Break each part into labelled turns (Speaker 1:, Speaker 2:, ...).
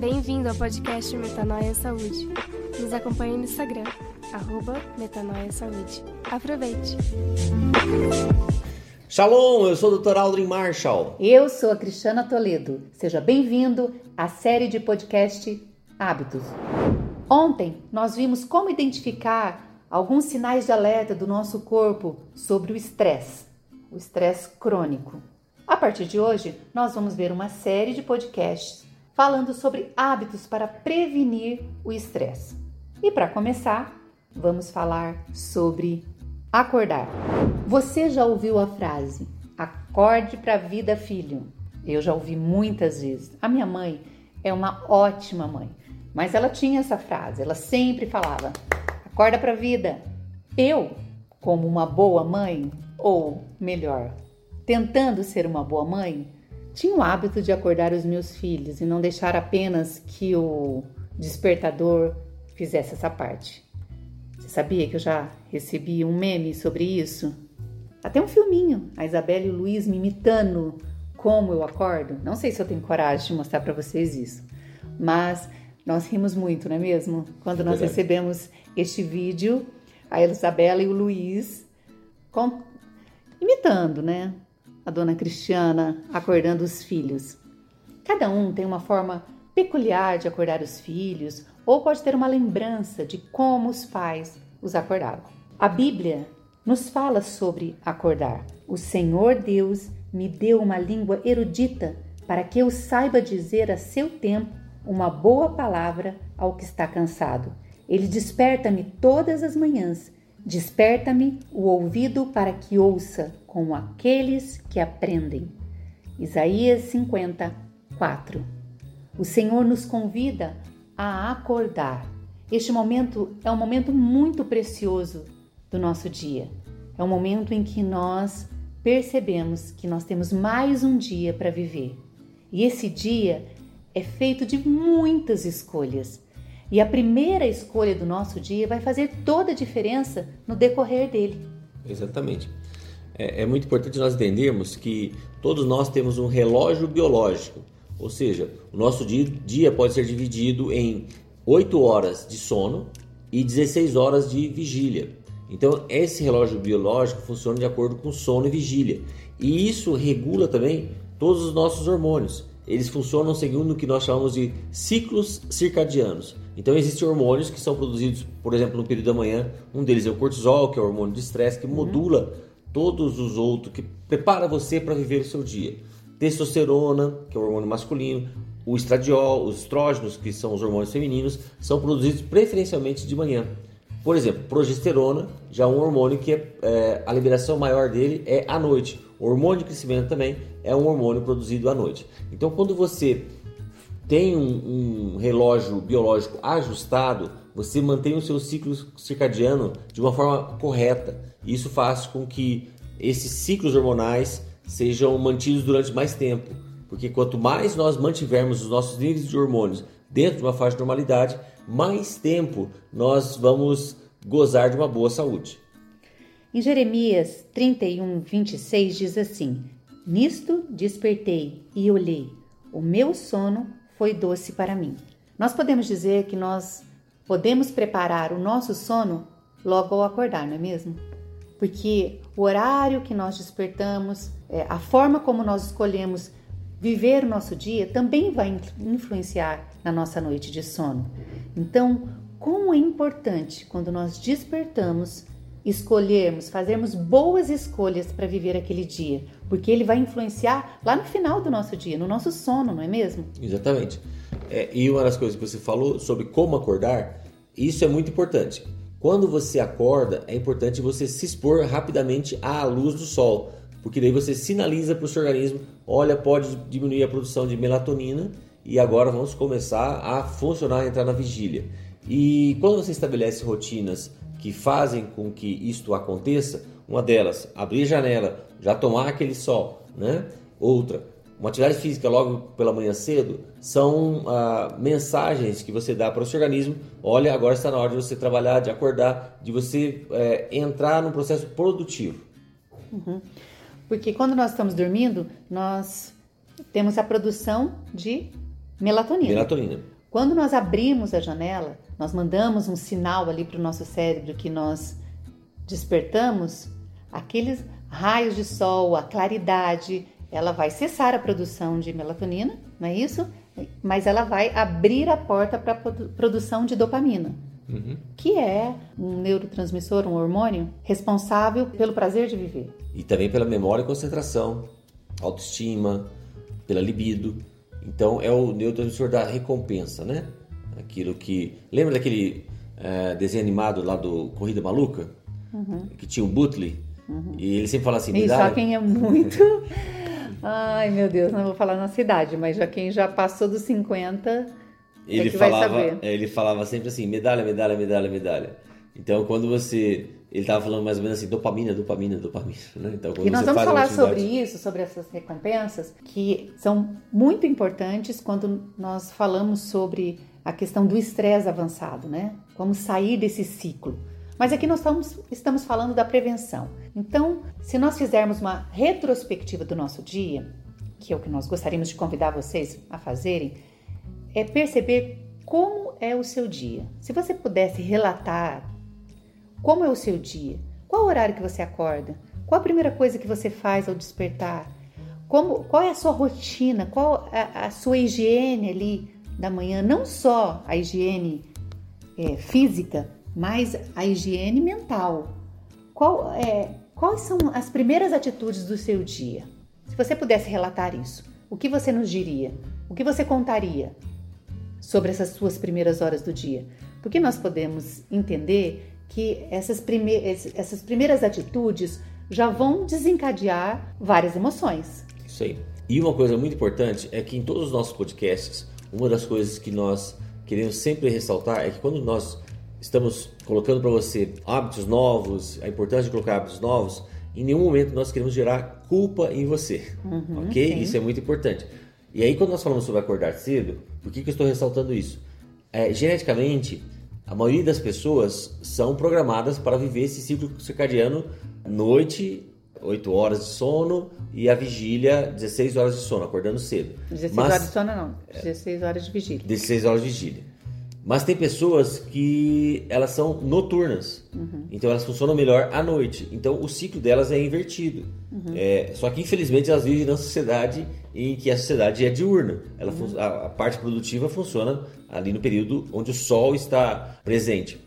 Speaker 1: Bem-vindo ao podcast Metanoia Saúde. Nos acompanhe no Instagram, arroba Metanoia Saúde. Aproveite!
Speaker 2: Shalom, eu sou o Dr. Aldrin Marshall.
Speaker 3: Eu sou a Cristiana Toledo. Seja bem-vindo à série de podcast Hábitos. Ontem nós vimos como identificar alguns sinais de alerta do nosso corpo sobre o estresse, o estresse crônico. A partir de hoje, nós vamos ver uma série de podcasts falando sobre hábitos para prevenir o estresse. E para começar, vamos falar sobre acordar. Você já ouviu a frase: acorde para a vida, filho? Eu já ouvi muitas vezes. A minha mãe é uma ótima mãe, mas ela tinha essa frase, ela sempre falava: acorda para a vida. Eu, como uma boa mãe, ou melhor, tentando ser uma boa mãe, tinha o hábito de acordar os meus filhos e não deixar apenas que o despertador fizesse essa parte. Você sabia que eu já recebi um meme sobre isso? Até um filminho, a Isabela e o Luiz me imitando como eu acordo. Não sei se eu tenho coragem de mostrar para vocês isso, mas nós rimos muito, não é mesmo? Quando nós recebemos este vídeo, a Isabela e o Luiz com... imitando, né? A dona Cristiana acordando os filhos. Cada um tem uma forma peculiar de acordar os filhos ou pode ter uma lembrança de como os pais os acordavam. A Bíblia nos fala sobre acordar. O Senhor Deus me deu uma língua erudita para que eu saiba dizer a seu tempo uma boa palavra ao que está cansado. Ele desperta-me todas as manhãs, desperta-me o ouvido para que ouça com aqueles que aprendem. Isaías 54. O Senhor nos convida a acordar. Este momento é um momento muito precioso do nosso dia. É um momento em que nós percebemos que nós temos mais um dia para viver. E esse dia é feito de muitas escolhas. E a primeira escolha do nosso dia vai fazer toda a diferença no decorrer dele.
Speaker 2: Exatamente é, é muito importante nós entendermos que todos nós temos um relógio biológico, ou seja, o nosso dia, dia pode ser dividido em 8 horas de sono e 16 horas de vigília. Então, esse relógio biológico funciona de acordo com sono e vigília. E isso regula também todos os nossos hormônios. Eles funcionam segundo o que nós chamamos de ciclos circadianos. Então, existem hormônios que são produzidos, por exemplo, no período da manhã. Um deles é o cortisol, que é o hormônio de estresse, que modula todos os outros que prepara você para viver o seu dia. Testosterona, que é o hormônio masculino, o estradiol, os estrógenos, que são os hormônios femininos, são produzidos preferencialmente de manhã. Por exemplo, progesterona, já é um hormônio que é, é, a liberação maior dele é à noite. O hormônio de crescimento também é um hormônio produzido à noite. Então, quando você tem um, um relógio biológico ajustado, você mantém o seu ciclo circadiano de uma forma correta. Isso faz com que esses ciclos hormonais sejam mantidos durante mais tempo, porque quanto mais nós mantivermos os nossos níveis de hormônios dentro de uma faixa de normalidade, mais tempo nós vamos gozar de uma boa saúde.
Speaker 3: Em Jeremias 31, 26 diz assim: Nisto despertei e olhei, o meu sono foi doce para mim. Nós podemos dizer que nós podemos preparar o nosso sono logo ao acordar, não é mesmo? Porque o horário que nós despertamos, é, a forma como nós escolhemos viver o nosso dia também vai influenciar na nossa noite de sono. Então, como é importante quando nós despertamos escolhermos, fazermos boas escolhas para viver aquele dia, porque ele vai influenciar lá no final do nosso dia, no nosso sono, não é mesmo?
Speaker 2: Exatamente. É, e uma das coisas que você falou sobre como acordar, isso é muito importante. Quando você acorda, é importante você se expor rapidamente à luz do sol, porque daí você sinaliza para o seu organismo: olha, pode diminuir a produção de melatonina e agora vamos começar a funcionar, a entrar na vigília. E quando você estabelece rotinas que fazem com que isto aconteça, uma delas, abrir a janela, já tomar aquele sol, né? Outra, uma atividade física logo pela manhã cedo, são ah, mensagens que você dá para o seu organismo. Olha, agora está na hora de você trabalhar, de acordar, de você é, entrar num processo produtivo.
Speaker 3: Uhum. Porque quando nós estamos dormindo, nós temos a produção de Melatonina.
Speaker 2: Melatonina.
Speaker 3: Quando nós abrimos a janela, nós mandamos um sinal ali para o nosso cérebro que nós despertamos, aqueles raios de sol, a claridade, ela vai cessar a produção de melatonina, não é isso? Mas ela vai abrir a porta para a produção de dopamina,
Speaker 2: Uhum.
Speaker 3: que é um neurotransmissor, um hormônio responsável pelo prazer de viver.
Speaker 2: E também pela memória e concentração, autoestima, pela libido. Então é o neurotransmissor da recompensa, né? Aquilo que. Lembra daquele eh, desenho animado lá do Corrida Maluca? Que tinha o Butley? E ele sempre fala assim:
Speaker 3: E
Speaker 2: dá-
Speaker 3: só quem é muito. Ai, meu Deus, não vou falar na cidade, mas já quem já passou dos 50
Speaker 2: ele
Speaker 3: é que vai
Speaker 2: falava,
Speaker 3: saber.
Speaker 2: ele falava sempre assim, medalha, medalha, medalha, medalha. Então, quando você, ele estava falando mais ou menos assim, dopamina, dopamina, dopamina, né? Então, quando
Speaker 3: E nós vamos falar
Speaker 2: atividade-
Speaker 3: sobre isso, sobre essas recompensas, que são muito importantes quando nós falamos sobre a questão do estresse avançado, né? Como sair desse ciclo. Mas aqui nós estamos, estamos falando da prevenção. Então, se nós fizermos uma retrospectiva do nosso dia, que é o que nós gostaríamos de convidar vocês a fazerem, é perceber como é o seu dia. Se você pudesse relatar como é o seu dia? Qual horário que você acorda? Qual a primeira coisa que você faz ao despertar? Como, qual é a sua rotina? Qual a, a sua higiene ali da manhã? Não só a higiene é, física, mas a higiene mental. Qual, é, quais são as primeiras atitudes do seu dia? Se você pudesse relatar isso, o que você nos diria? O que você contaria sobre essas suas primeiras horas do dia? Porque nós podemos entender que essas, prime essas primeiras atitudes já vão desencadear várias emoções.
Speaker 2: Isso aí. E uma coisa muito importante é que em todos os nossos podcasts, uma das coisas que nós queremos sempre ressaltar é que quando nós estamos colocando para você hábitos novos, a importância de colocar hábitos novos, em nenhum momento nós queremos gerar culpa em você, ok?
Speaker 3: sim.
Speaker 2: Isso é muito importante. E aí quando nós falamos sobre acordar cedo, por que, que eu estou ressaltando isso? É, geneticamente, a maioria das pessoas são programadas para viver esse ciclo circadiano noite, 8 horas de sono e a vigília 16 horas de sono, acordando cedo.
Speaker 3: 16
Speaker 2: Mas-
Speaker 3: horas de sono não, 16 horas de vigília.
Speaker 2: 16 horas de vigília. Mas tem pessoas que elas são noturnas, então elas funcionam melhor à noite. Então o ciclo delas é invertido. É, só que infelizmente elas vivem na sociedade em que a sociedade é diurna. Ela fun- a, a parte produtiva funciona ali no período onde o sol está presente.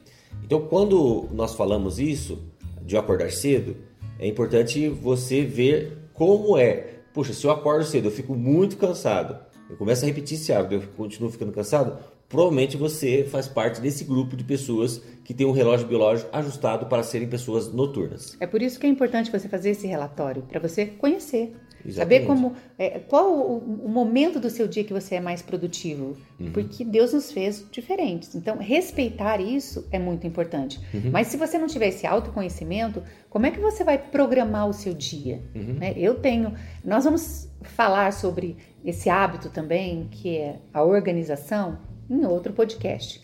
Speaker 2: Então quando nós falamos isso de acordar cedo, é importante você ver como é. Puxa, se eu acordo cedo, eu fico muito cansado. Eu começo a repetir esse hábito, eu continuo ficando cansado. Provavelmente você faz parte desse grupo de pessoas que tem um relógio biológico ajustado para serem pessoas noturnas.
Speaker 3: É por isso que é importante você fazer esse relatório, para você conhecer.
Speaker 2: Exatamente.
Speaker 3: Saber como, é, qual o, o momento do seu dia que você é mais produtivo. Porque Deus nos fez diferentes. Então, respeitar isso é muito importante. Mas se você não tiver esse autoconhecimento, como é que você vai programar o seu dia? Né? Eu tenho. Nós vamos falar sobre esse hábito também, que é a organização, em outro podcast.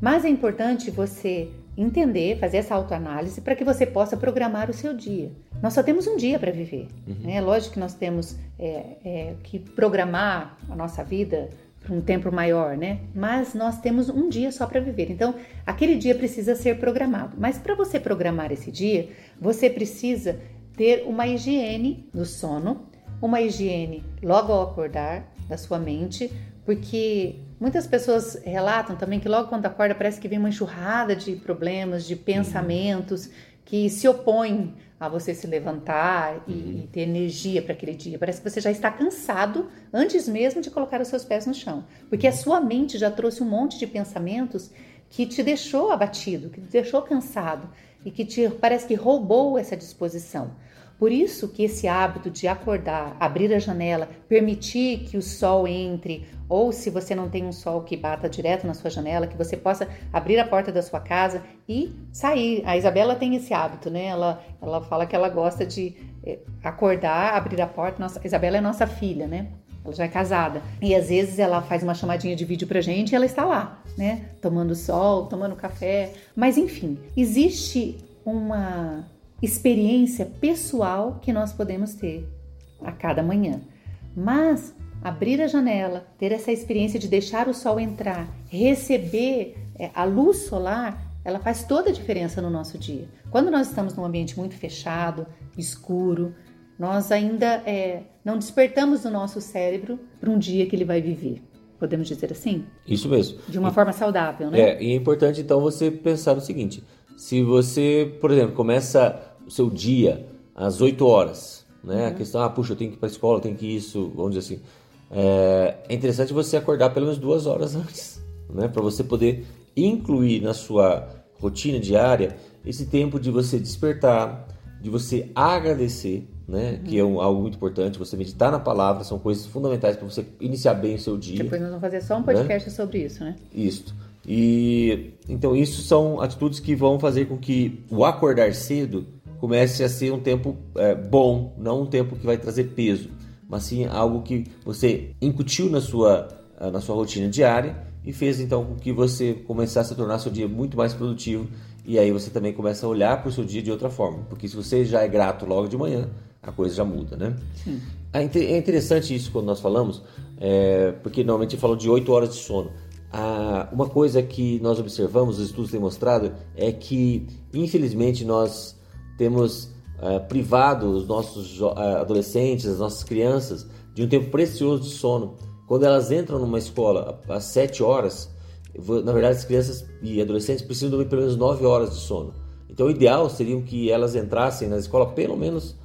Speaker 3: Mas é importante você entender, fazer essa autoanálise para que você possa programar o seu dia. Nós só temos um dia para viver. né? É lógico que nós temos é, é, que programar a nossa vida para um tempo maior, né? Mas nós temos um dia só para viver. Então, aquele dia precisa ser programado. Mas para você programar esse dia, você precisa ter uma higiene do sono, uma higiene logo ao acordar da sua mente, porque muitas pessoas relatam também que logo quando acorda parece que vem uma enxurrada de problemas, de pensamentos que se opõem a você se levantar e, e ter energia para aquele dia. Parece que você já está cansado antes mesmo de colocar os seus pés no chão, porque a sua mente já trouxe um monte de pensamentos que te deixou abatido, que te deixou cansado e que te parece que roubou essa disposição. Por isso que esse hábito de acordar, abrir a janela, permitir que o sol entre, ou se você não tem um sol que bata direto na sua janela, que você possa abrir a porta da sua casa e sair. A Isabela tem esse hábito, né? Ela, ela fala que ela gosta de eh, acordar, abrir a porta. Nossa, a Isabela é nossa filha, né? Ela já é casada. E às vezes ela faz uma chamadinha de vídeo pra gente e ela está lá, né? Tomando sol, tomando café. Mas enfim, existe uma experiência pessoal que nós podemos ter a cada manhã. Mas abrir a janela, ter essa experiência de deixar o sol entrar, receber é, a luz solar, ela faz toda a diferença no nosso dia. Quando nós estamos num ambiente muito fechado, escuro, nós ainda é, não despertamos o nosso cérebro para um dia que ele vai viver. Podemos dizer assim?
Speaker 2: Isso mesmo.
Speaker 3: De uma e, forma saudável, né?
Speaker 2: É, e é importante então você pensar no seguinte: se você, por exemplo, começa o seu dia às 8 horas, né? Uhum. A questão, ah, puxa, eu tenho que ir para a escola, eu tenho que ir isso, vamos dizer assim. É, é interessante você acordar pelo menos duas horas antes, né? Para você poder incluir na sua rotina diária esse tempo de você despertar, de você agradecer, né? Uhum. Que é um, algo muito importante. Você meditar na palavra são coisas fundamentais para você iniciar bem o seu dia.
Speaker 3: Depois nós vamos fazer só um podcast né? sobre isso, né?
Speaker 2: Isso. E então isso são atitudes que vão fazer com que o acordar cedo comece a ser um tempo é, bom, não um tempo que vai trazer peso, mas sim algo que você incutiu na sua na sua rotina diária e fez então com que você começasse a tornar seu dia muito mais produtivo e aí você também começa a olhar para o seu dia de outra forma, porque se você já é grato logo de manhã, a coisa já muda, né? Sim. É, é interessante isso quando nós falamos, é, porque normalmente falou de 8 horas de sono. Ah, uma coisa que nós observamos, os estudos têm mostrado, é que infelizmente nós temos ah, privado os nossos ah, adolescentes, as nossas crianças, de um tempo precioso de sono. Quando elas entram numa escola às 7 horas, na verdade as crianças e adolescentes precisam dormir pelo menos 9 horas de sono. Então o ideal seria que elas entrassem na escola pelo menos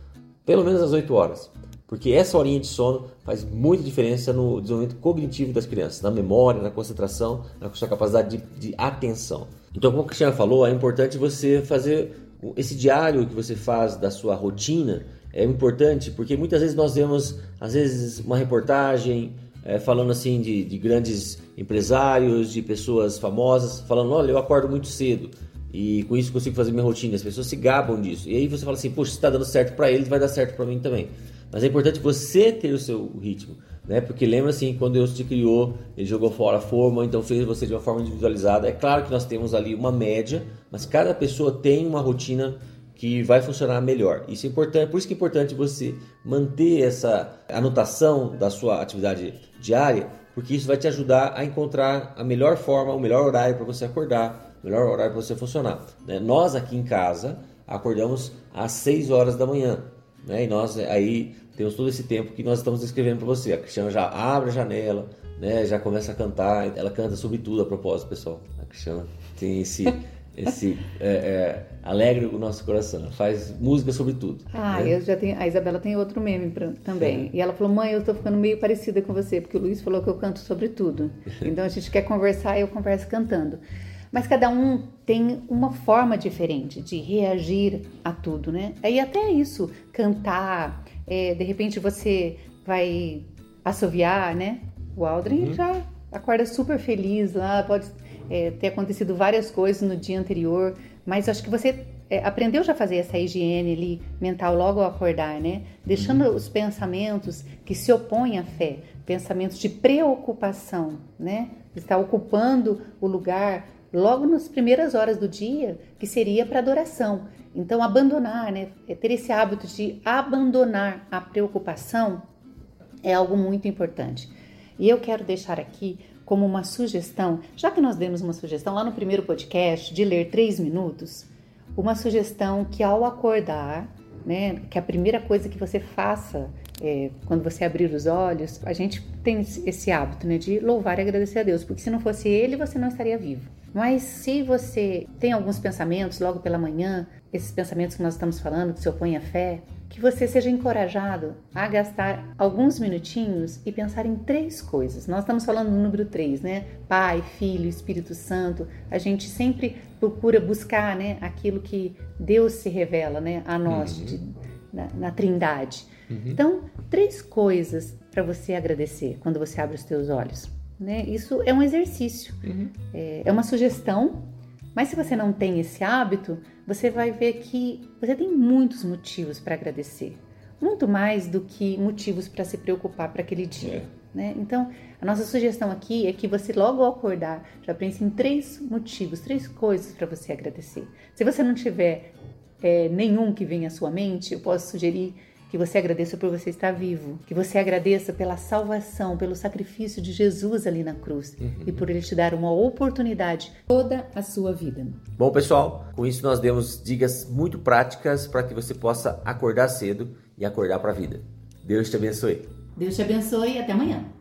Speaker 2: pelo menos às 8 horas. Porque essa horinha de sono faz muita diferença no desenvolvimento cognitivo das crianças, na memória, na concentração, na sua capacidade de, de atenção. Então, como a Cristiana falou, é importante você fazer esse diário que você faz da sua rotina. É importante porque muitas vezes nós vemos, às vezes, uma reportagem é, falando assim de, de grandes empresários, de pessoas famosas, falando: olha, eu acordo muito cedo e com isso consigo fazer minha rotina. As pessoas se gabam disso. E aí você fala assim, poxa, se está dando certo para eles, vai dar certo para mim também. Mas é importante você ter o seu ritmo, né? Porque lembra assim, quando Deus te criou, Ele jogou fora a forma, então fez você de uma forma individualizada. É claro que nós temos ali uma média, mas cada pessoa tem uma rotina que vai funcionar melhor. Isso é importante, por isso que é importante você manter essa anotação da sua atividade diária, porque isso vai te ajudar a encontrar a melhor forma, o melhor horário para você acordar, melhor horário para você funcionar. Né? Nós aqui em casa acordamos às 6 horas da manhã. Né? E nós aí temos todo esse tempo que nós estamos descrevendo para você. A Cristiana já abre a janela, né? já começa a cantar. Ela canta sobre tudo a propósito, pessoal. A Cristiana tem esse. esse é, é, alegre o nosso coração. Faz música sobre tudo.
Speaker 3: Ah, né? eu já tenho. A Isabela tem outro meme pra, também. E ela falou: "Mãe, eu estou ficando meio parecida com você, porque o Luiz falou que eu canto sobre tudo. Então a gente quer conversar e eu converso cantando." Mas cada um tem uma forma diferente de reagir a tudo, né? Aí até isso, cantar, é, de repente você vai assoviar, né? O Aldrin uhum. já acorda super feliz lá, pode é, ter acontecido várias coisas no dia anterior, mas acho que você é, aprendeu já a fazer essa higiene ali mental logo ao acordar, né? Deixando uhum. os pensamentos que se opõem à fé, pensamentos de preocupação, né? Está ocupando o lugar logo nas primeiras horas do dia, que seria para adoração. Então, abandonar, né, ter esse hábito de abandonar a preocupação é algo muito importante. E eu quero deixar aqui como uma sugestão, já que nós demos uma sugestão lá no primeiro podcast de ler três minutos, uma sugestão que ao acordar, né, que a primeira coisa que você faça é, quando você abrir os olhos, a gente tem esse hábito né, de louvar e agradecer a Deus, porque se não fosse Ele, você não estaria vivo. Mas se você tem alguns pensamentos logo pela manhã, esses pensamentos que nós estamos falando, que se opõem à fé, que você seja encorajado a gastar alguns minutinhos e pensar em três coisas. Nós estamos falando do número três, né? Pai, Filho, Espírito Santo. A gente sempre procura buscar, né, aquilo que Deus se revela, né, a nós uhum. de, na, na, Trindade. Uhum. Então, três coisas para você agradecer quando você abre os teus olhos. Né? Isso é um exercício, uhum. é, é uma sugestão, mas se você não tem esse hábito, você vai ver que você tem muitos motivos para agradecer, muito mais do que motivos para se preocupar para aquele dia. É. Né? Então, a nossa sugestão aqui é que você logo ao acordar já pense em três motivos, três coisas para você agradecer. Se você não tiver é, nenhum que venha à sua mente, eu posso sugerir Que você agradeça por você estar vivo. Que você agradeça pela salvação, pelo sacrifício de Jesus ali na cruz uhum. e por ele te dar uma oportunidade toda a sua vida.
Speaker 2: Bom, pessoal, com isso nós demos dicas muito práticas para que você possa acordar cedo e acordar para a vida. Deus te abençoe.
Speaker 3: Deus te abençoe e até amanhã.